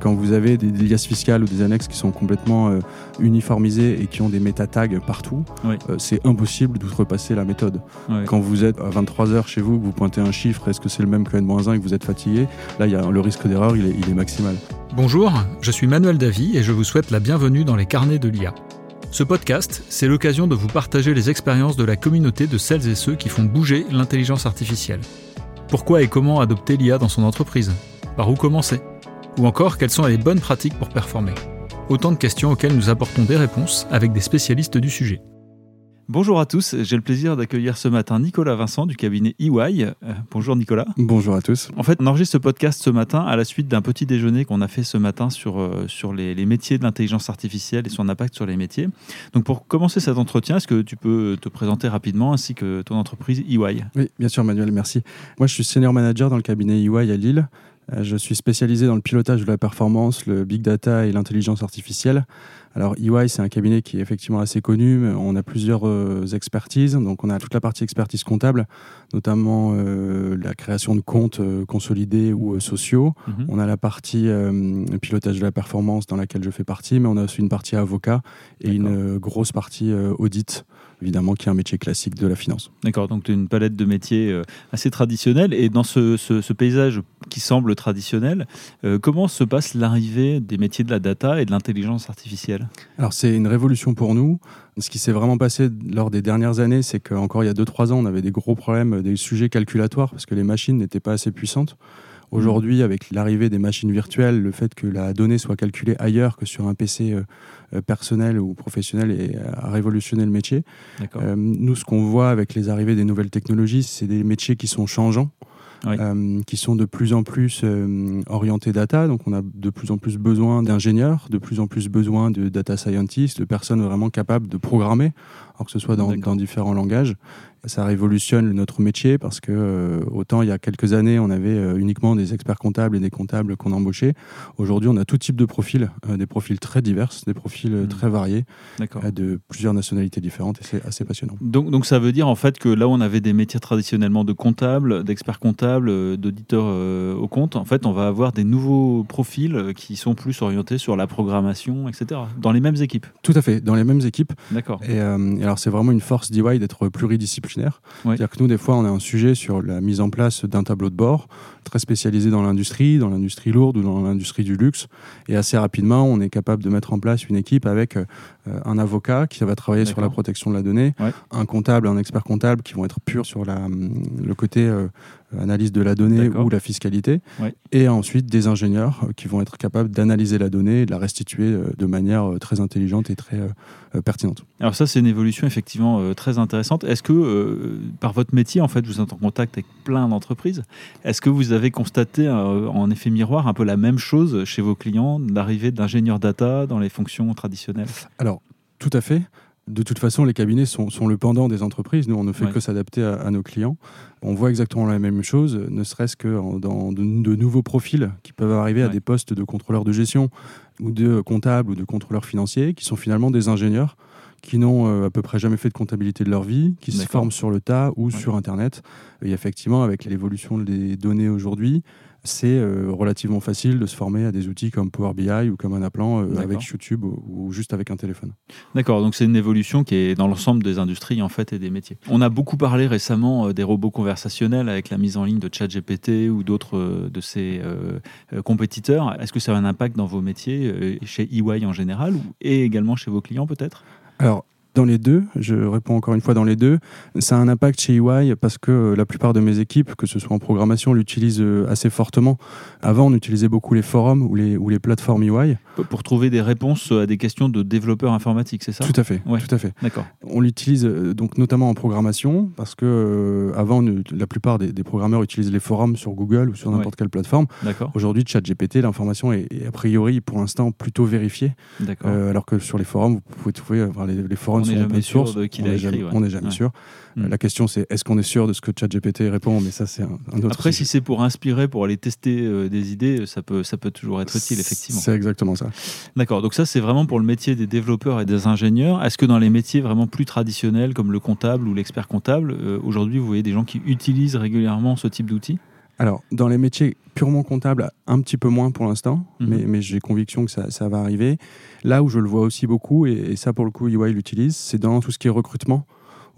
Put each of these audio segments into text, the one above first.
Quand vous avez des, des liasses fiscales ou des annexes qui sont complètement euh, uniformisées et qui ont des méta-tags partout, Oui. euh, c'est impossible d'outrepasser la méthode. Quand vous êtes à 23h chez vous, que vous pointez un chiffre, est-ce que c'est le même que N-1 et que vous êtes fatigué Là, y a, le risque d'erreur, il est, il est maximal. Bonjour, je suis Manuel Davy et je vous souhaite la bienvenue dans les carnets de l'IA. Ce podcast, c'est l'occasion de vous partager les expériences de la communauté de celles et ceux qui font bouger l'intelligence artificielle. Pourquoi et comment adopter l'IA dans son entreprise? Par où commencer? Ou encore, quelles sont les bonnes pratiques pour performer Autant de questions auxquelles nous apportons des réponses avec des spécialistes du sujet. Bonjour à tous, j'ai le plaisir d'accueillir ce matin Nicolas Vincent du cabinet EY. Euh, bonjour Nicolas. Bonjour à tous. En fait, on enregistre ce podcast ce matin à la suite d'un petit déjeuner qu'on a fait ce matin sur, euh, sur les, les métiers de l'intelligence artificielle et son impact sur les métiers. Donc pour commencer cet entretien, est-ce que tu peux te présenter rapidement ainsi que ton entreprise EY Oui, bien sûr, Manuel, merci. Moi, je suis senior manager dans le cabinet EY à Lille. Euh, Je suis spécialisé dans le pilotage de la performance, le big data et l'intelligence artificielle. Alors, EY, c'est un cabinet qui est effectivement assez connu. mais On a plusieurs euh, expertises. Donc, on a toute la partie expertise comptable, notamment euh, la création de comptes euh, consolidés ou sociaux. Mhm. On a la partie pilotage de la performance dans laquelle je fais partie, mais on a aussi une partie avocat et une grosse partie audit, évidemment, qui est un métier classique de la finance. D'accord, donc tu as une palette de métiers assez traditionnelle. Et dans ce, ce- ce paysage qui semble traditionnel, euh, comment se passe l'arrivée des métiers de la data et de l'intelligence artificielle? Alors c'est une révolution pour nous. Ce qui s'est vraiment passé lors des dernières années, c'est qu'encore il y a 2-3 ans, on avait des gros problèmes, des sujets calculatoires, parce que les machines n'étaient pas assez puissantes. Aujourd'hui, avec l'arrivée des machines virtuelles, le fait que la donnée soit calculée ailleurs que sur un PC euh, euh, personnel ou professionnel et a révolutionné le métier. Euh, nous, ce qu'on voit avec les arrivées des nouvelles technologies, c'est des métiers qui sont changeants, Oui. euh, qui sont de plus en plus euh, orientés data. Donc, on a de plus en plus besoin d'ingénieurs, de plus en plus besoin de data scientists, de personnes vraiment capables de programmer, alors que ce soit dans, dans différents langages. Ça révolutionne notre métier parce que euh, autant il y a quelques années, on avait euh, uniquement des experts comptables et des comptables qu'on embauchait. Aujourd'hui, on a tout type de profils, euh, des profils très divers, des profils Mhm. très variés de plusieurs nationalités différentes et c'est assez passionnant. Donc, donc ça veut dire en fait que là où on avait des métiers traditionnellement de comptables, d'experts comptables, d'auditeurs euh, au compte, en fait on va avoir des nouveaux profils qui sont plus orientés sur la programmation, etc. Dans les mêmes équipes. Tout à fait, dans les mêmes équipes. D'accord. Et, euh, et alors, c'est vraiment une force d'EY d'être pluridisciplinaire. Oui. C'est-à-dire que nous, des fois, on a un sujet sur la mise en place d'un tableau de bord très spécialisé dans l'industrie, dans l'industrie lourde ou dans l'industrie du luxe. Et assez rapidement, on est capable de mettre en place une équipe avec euh, un avocat qui va travailler sur la protection de la donnée, Ouais. un comptable, un expert comptable qui vont être purs sur la, hum, le côté euh, analyse de la donnée ou la fiscalité. Ouais. Et ensuite, des ingénieurs euh, qui vont être capables d'analyser la donnée et de la restituer euh, de manière euh, très intelligente et très euh, euh, pertinente. Alors ça c'est une évolution effectivement euh, très intéressante. Est-ce que euh, par votre métier en fait vous êtes en contact avec plein d'entreprises Est-ce que vous avez constaté euh, en effet miroir un peu la même chose chez vos clients, l'arrivée d'ingénieurs data dans les fonctions traditionnelles? Alors, tout à fait. De toute façon, les cabinets sont, sont le pendant des entreprises. Nous, on ne fait Ouais. que s'adapter à, à nos clients. On voit exactement la même chose, ne serait-ce que dans de, de nouveaux profils qui peuvent arriver à des postes de contrôleurs de gestion ou de comptables ou de contrôleurs financiers, qui sont finalement des ingénieurs qui n'ont euh, à peu près jamais fait de comptabilité de leur vie, qui se forment sur le tas ou Ouais. sur Internet. Et effectivement, avec l'évolution des données aujourd'hui, c'est euh, relativement facile de se former à des outils comme Power BI ou comme Anaplan euh, D'accord. avec YouTube ou, ou juste avec un téléphone. D'accord, donc c'est une évolution qui est dans l'ensemble des industries en fait et des métiers. On a beaucoup parlé récemment euh, des robots conversationnels avec la mise en ligne de ChatGPT ou d'autres euh, de ces euh, euh, compétiteurs. Est-ce que ça a un impact dans vos métiers, euh, chez EY en général ou- et également chez vos clients peut-être? Alors, dans les deux, je réponds encore une fois dans les deux, ça a un impact chez EY parce que euh, la plupart de mes équipes, que ce soit en programmation, l'utilisent euh, assez fortement. Avant, on utilisait beaucoup les forums ou les, ou les plateformes EY. Pour- trouver des réponses à des questions de développeurs informatiques, c'est ça? Tout à fait, Ouais. tout à fait. D'accord. On l'utilise euh, donc notamment en programmation parce que euh, avant, la plupart des, des programmeurs utilisent les forums sur Google ou sur n'importe quelle plateforme. D'accord. Aujourd'hui, ChatGPT, l'information est, est a priori pour l'instant plutôt vérifiée, D'accord. euh, alors que sur les forums, vous pouvez trouver, enfin, les, les forums On n'est sont jamais open sûr source. de qui on l'a n'est jamais, ouais. on n'est jamais Ouais. sûr. Mm. La question, c'est est-ce qu'on est sûr de ce que ChatGPT répond? Mais ça, c'est un, un autre Après, sujet. si c'est pour inspirer, pour aller tester euh, des idées, ça peut, ça peut toujours être utile, effectivement. C'est exactement ça. D'accord, donc ça c'est vraiment pour le métier des développeurs et des ingénieurs. Est-ce que dans les métiers vraiment plus traditionnels comme le comptable ou l'expert comptable, euh, aujourd'hui vous voyez des gens qui utilisent régulièrement ce type d'outils? Alors, dans les métiers purement comptables, un petit peu moins pour l'instant, Mhm. mais, mais j'ai conviction que ça, ça va arriver. Là où je le vois aussi beaucoup, et, et ça pour le coup, EY l'utilise, c'est dans tout ce qui est recrutement.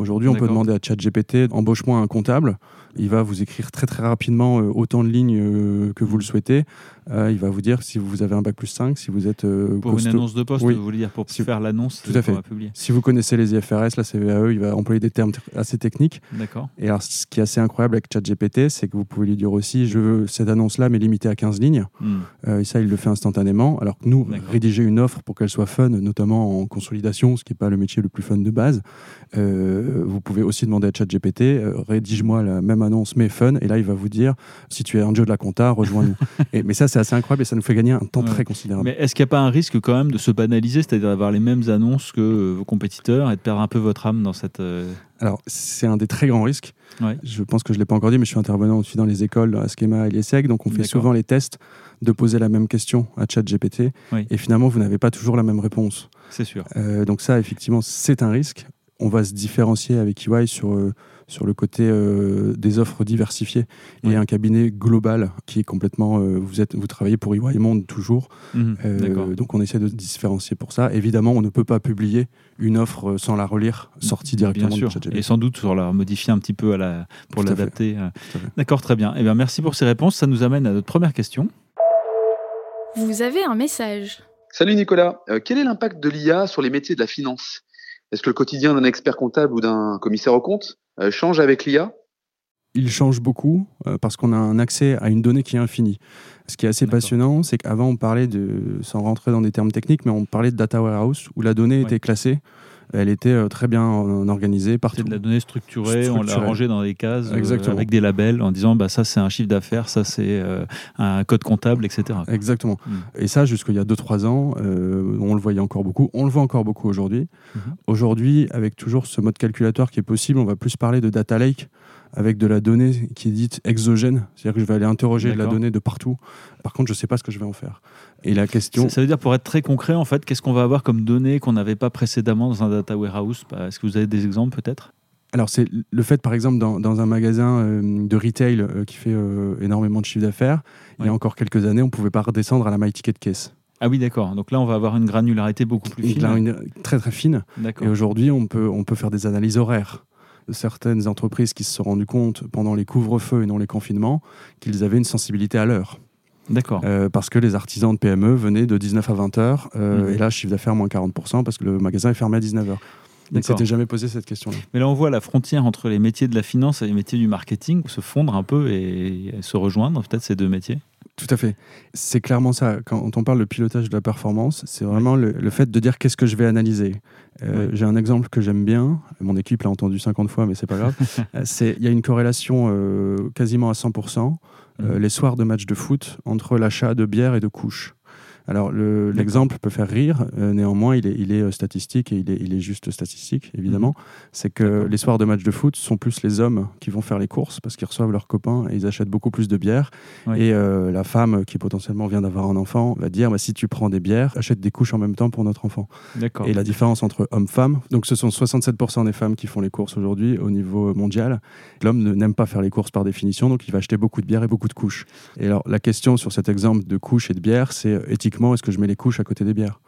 Aujourd'hui, on peut demander à ChatGPT embauche-moi un comptable. Il va vous écrire très très rapidement euh, autant de lignes euh, que vous le souhaitez. Euh, il va vous dire si vous avez un bac plus 5, si vous êtes Pour une annonce de poste, Oui. vous voulez dire, pour Si- faire l'annonce Tout à fait. publier. Si vous connaissez les IFRS, la CVAE, il va employer des termes assez techniques. D'accord. Et alors, ce qui est assez incroyable avec ChatGPT, c'est que vous pouvez lui dire aussi je veux cette annonce-là, mais limitée à 15 lignes. Hmm. Et ça, il le fait instantanément. Alors que nous, rédiger une offre pour qu'elle soit fun, notamment en consolidation, ce qui n'est pas le métier le plus fun de base, euh, vous pouvez aussi demander à ChatGPT euh, rédige-moi la même annonce, mais fun. Et là, il va vous dire si tu es un jeu de la compta, rejoins-nous. Mais ça, c'est assez incroyable et ça nous fait gagner un temps Ouais. très considérable. Mais est-ce qu'il n'y a pas un risque quand même de se banaliser, c'est-à-dire d'avoir les mêmes annonces que euh, vos compétiteurs et de perdre un peu votre âme dans cette. euh, Alors, c'est un des très grands risques. Ouais. Je pense que je ne l'ai pas encore dit, mais je suis intervenant aussi dans les écoles, dans la Schema et l'ESSEC. Donc, on fait souvent les tests de poser la même question à ChatGPT. Oui. Et finalement, vous n'avez pas toujours la même réponse. C'est sûr. Euh, donc, ça, effectivement, c'est un risque. On va se différencier avec EY sur, euh, sur le côté euh, des offres diversifiées et un cabinet global qui est complètement. euh, vous, êtes, vous travaillez pour EY Monde toujours. Mhm. Euh, D'accord. donc, on essaie de se différencier pour ça. Évidemment, on ne peut pas publier une offre sans la relire, sortie directement Bien sûr. de ChatGPT. Et sans doute sur la modifier un petit peu à la, pour l'adapter. D'accord, très bien. Eh bien, merci pour ces réponses. Ça nous amène à notre première question. Vous avez un message. Salut Nicolas, Euh, quel est l'impact de l'IA sur les métiers de la finance? Est-ce que le quotidien d'un expert comptable ou d'un commissaire aux comptes euh, change avec l'IA il change beaucoup euh, parce qu'on a un accès à une donnée qui est infinie. Ce qui est assez passionnant, c'est qu'avant, on parlait de, sans rentrer dans des termes techniques, mais on parlait de data warehouse où la donnée Ouais. était classée. Elle était euh, très bien euh, organisée partout. C'est de la donnée structurée, on l'a rangée dans des cases euh, Exactement. avec des labels en disant bah, ça c'est un chiffre d'affaires, ça c'est un code comptable, etc. Exactement. Mm. Et ça, jusqu'il y a 2-3 ans, on le voyait encore beaucoup. On le voit encore beaucoup aujourd'hui. Mhm. Aujourd'hui, avec toujours ce mode calculatoire qui est possible, on va plus parler de data lake avec de la donnée qui est dite exogène. C'est-à-dire que je vais aller interroger de la donnée de partout. Par contre, je ne sais pas ce que je vais en faire. Et la question... Ça, veut dire, pour être très concret, en fait, qu'est-ce qu'on va avoir comme données qu'on n'avait pas précédemment dans un data warehouse? Bah, Est-ce que vous avez des exemples peut-être? Alors, c'est le fait, par exemple, dans, dans un magasin euh, de retail euh, qui fait euh, énormément de chiffre d'affaires, il y a encore quelques années, on ne pouvait pas redescendre à la My Ticket Case. Ah oui, d'accord. Donc là, on va avoir une granularité beaucoup plus fine. une- très très fine. Et aujourd'hui, on peut, on peut faire des analyses horaires. Certaines entreprises qui se sont rendues compte pendant les couvre-feux et non les confinements qu'ils avaient une sensibilité à l'heure. D'accord. Euh, parce que les artisans de PME venaient de 19 à 20 heures. euh, Mhm. Et là, chiffre d'affaires moins 40% parce que le magasin est fermé à 19 heures. D'accord. s'était jamais posé cette question-là. Mais là, on voit la frontière entre les métiers de la finance et les métiers du marketing se fondre un peu et, et se rejoindre, peut-être, ces deux métiers. Tout à fait. C'est clairement ça. Quand on parle de pilotage de la performance, c'est vraiment le, le fait de dire qu'est-ce que je vais analyser. Euh, Oui. J'ai un exemple que j'aime bien. Mon équipe l'a entendu 50 fois, mais c'est pas grave. Euh, c'est- Il y a une corrélation euh, quasiment à 100% euh, Mhm. les soirs de matchs de foot entre l'achat de bière et de couches. Alors le- l'exemple peut faire rire, euh, néanmoins il est, il est euh, statistique et il est, il est juste statistique évidemment. C'est que Mhm. Les soirs de matchs de foot sont plus les hommes qui vont faire les courses parce qu'ils reçoivent leurs copains et ils achètent beaucoup plus de bière. Oui. Et euh, la femme qui potentiellement vient d'avoir un enfant va dire bah, si tu prends des bières, achète des couches en même temps pour notre enfant. Et la différence entre homme-femme, donc ce sont 67% des femmes qui font les courses aujourd'hui au niveau mondial. L'homme n'aime pas faire les courses par définition, donc il va acheter beaucoup de bière et beaucoup de couches. Et alors la question sur cet exemple de couches et de bière, c'est euh, est-ce que je mets les couches à côté des bières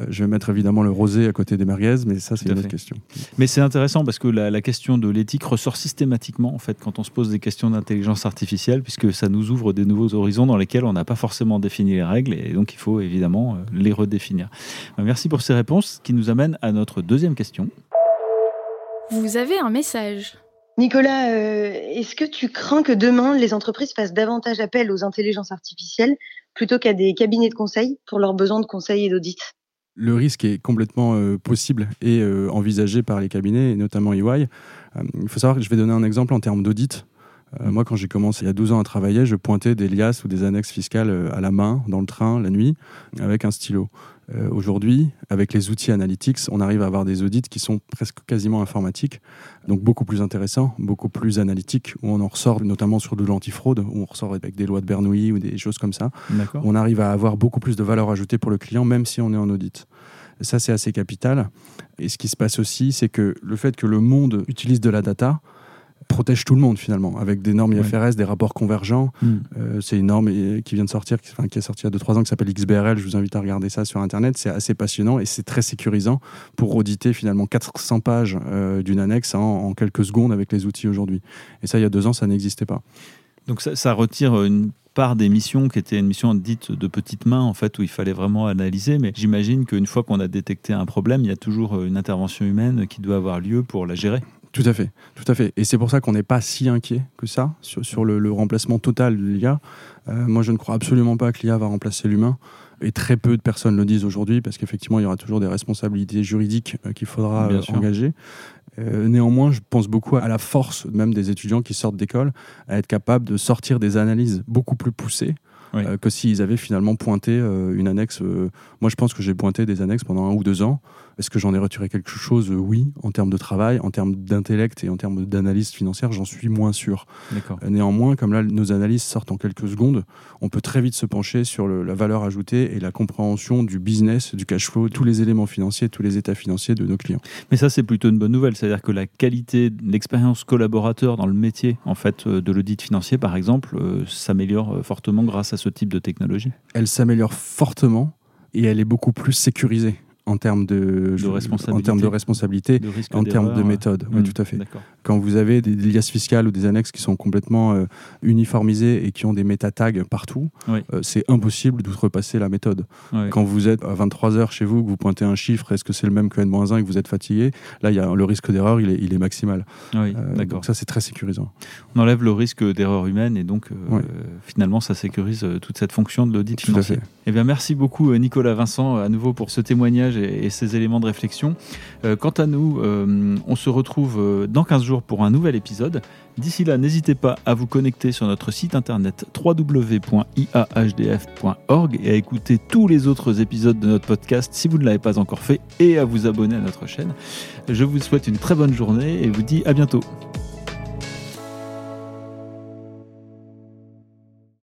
Euh, Je vais mettre évidemment le rosé à côté des merguez, mais ça c'est une autre question. Mais c'est intéressant parce que la, la question de l'éthique ressort systématiquement en fait quand on se pose des questions d'intelligence artificielle puisque ça nous ouvre des nouveaux horizons dans lesquels on n'a pas forcément défini les règles et donc il faut évidemment euh, les redéfinir. Euh, Merci pour ces réponses qui nous amènent à notre deuxième question. Vous avez un message. Nicolas, euh, est-ce que tu crains que demain, les entreprises fassent davantage appel aux intelligences artificielles plutôt qu'à des cabinets de conseil pour leurs besoins de conseil et d'audit? Le risque est complètement euh, possible et euh, envisagé par les cabinets, et notamment EY. Il faut savoir que je vais donner un exemple en termes d'audit. Euh, moi, quand j'ai commencé il y a 12 ans à travailler, je pointais des liasses ou des annexes fiscales euh, à la main, dans le train, la nuit, avec un stylo. Euh, Aujourd'hui, avec les outils analytics, on arrive à avoir des audits qui sont presque quasiment informatiques, donc beaucoup plus intéressants, beaucoup plus analytiques, où on en ressort notamment sur de l'antifraude, où on ressort avec des lois de Bernoulli ou des choses comme ça on arrive à avoir beaucoup plus de valeur ajoutée pour le client, même si on est en audit. Ça, c'est assez capital. Et ce qui se passe aussi, c'est que le fait que le monde utilise de la data protège tout le monde finalement, avec des normes IFRS, des rapports convergents. Mm. Euh, c'est une norme et- qui vient de sortir, qui, enfin, qui est sortie il y a 2-3 ans, qui s'appelle XBRL. Je vous invite à regarder ça sur Internet. C'est assez passionnant et c'est très sécurisant pour auditer finalement 400 pages euh, d'une annexe en, en quelques secondes avec les outils aujourd'hui. Et ça, il y a deux ans, ça n'existait pas. Donc ça, ça retire une part des missions qui étaient une mission dite de petite main en fait où il fallait vraiment analyser mais j'imagine qu'une fois qu'on a détecté un problème il y a toujours une intervention humaine qui doit avoir lieu pour la gérer Tout à fait, tout à fait. Et c'est pour ça qu'on n'est pas si inquiet que ça sur, sur le, le remplacement total de l'IA. Euh, moi, je ne crois absolument pas que l'IA va remplacer l'humain. Et très peu de personnes le disent aujourd'hui parce qu'effectivement, il y aura toujours des responsabilités juridiques euh, qu'il faudra Bien euh, engager. Euh, néanmoins, je pense beaucoup à la force même des étudiants qui sortent d'école à être capables de sortir des analyses beaucoup plus poussées Oui. euh, que s'ils avaient finalement pointé euh, une annexe. moi, je pense que j'ai pointé des annexes pendant un ou deux ans. Est-ce que j'en ai retiré quelque chose? Oui, en termes de travail, en termes d'intellect et en termes d'analyse financière, j'en suis moins sûr. Euh, Néanmoins, comme là, nos analyses sortent en quelques secondes, on peut très vite se pencher sur le- la valeur ajoutée et la compréhension du business, du cash flow, tous les éléments financiers, tous les états financiers de nos clients. mais ça c'est plutôt une bonne nouvelle. C'est-à-dire que la qualité l'expérience collaborateur dans le métier en fait euh, de l'audit financier par exemple euh, s'améliore fortement grâce à ce type de technologie. Elle s'améliore fortement et elle est beaucoup plus sécurisée en termes de, De responsabilité. en termes de responsabilité, de en termes de méthode. Oui, Hmm, tout à fait. Quand vous avez des, des liasses fiscales ou des annexes qui sont complètement euh, uniformisées et qui ont des méta-tags partout, Oui. euh, c'est impossible d'outrepasser la méthode. Quand vous êtes à 23h chez vous, que vous pointez un chiffre, est-ce que c'est le même que N-1 et que vous êtes fatigué? Là, y a, le risque d'erreur, il est, il est maximal. Oui, Euh, donc ça, c'est très sécurisant. on enlève le risque d'erreur humaine et donc finalement ça sécurise toute cette fonction de l'audit financier. Eh bien, merci beaucoup Nicolas Vincent à nouveau pour ce témoignage et, et ces éléments de réflexion. Quant à nous, on se retrouve dans 15 pour un nouvel épisode. D'ici là, n'hésitez pas à vous connecter sur notre site internet www.iahdf.org et à écouter tous les autres épisodes de notre podcast si vous ne l'avez pas encore fait et à vous abonner à notre chaîne. Je vous souhaite une très bonne journée et vous dis à bientôt.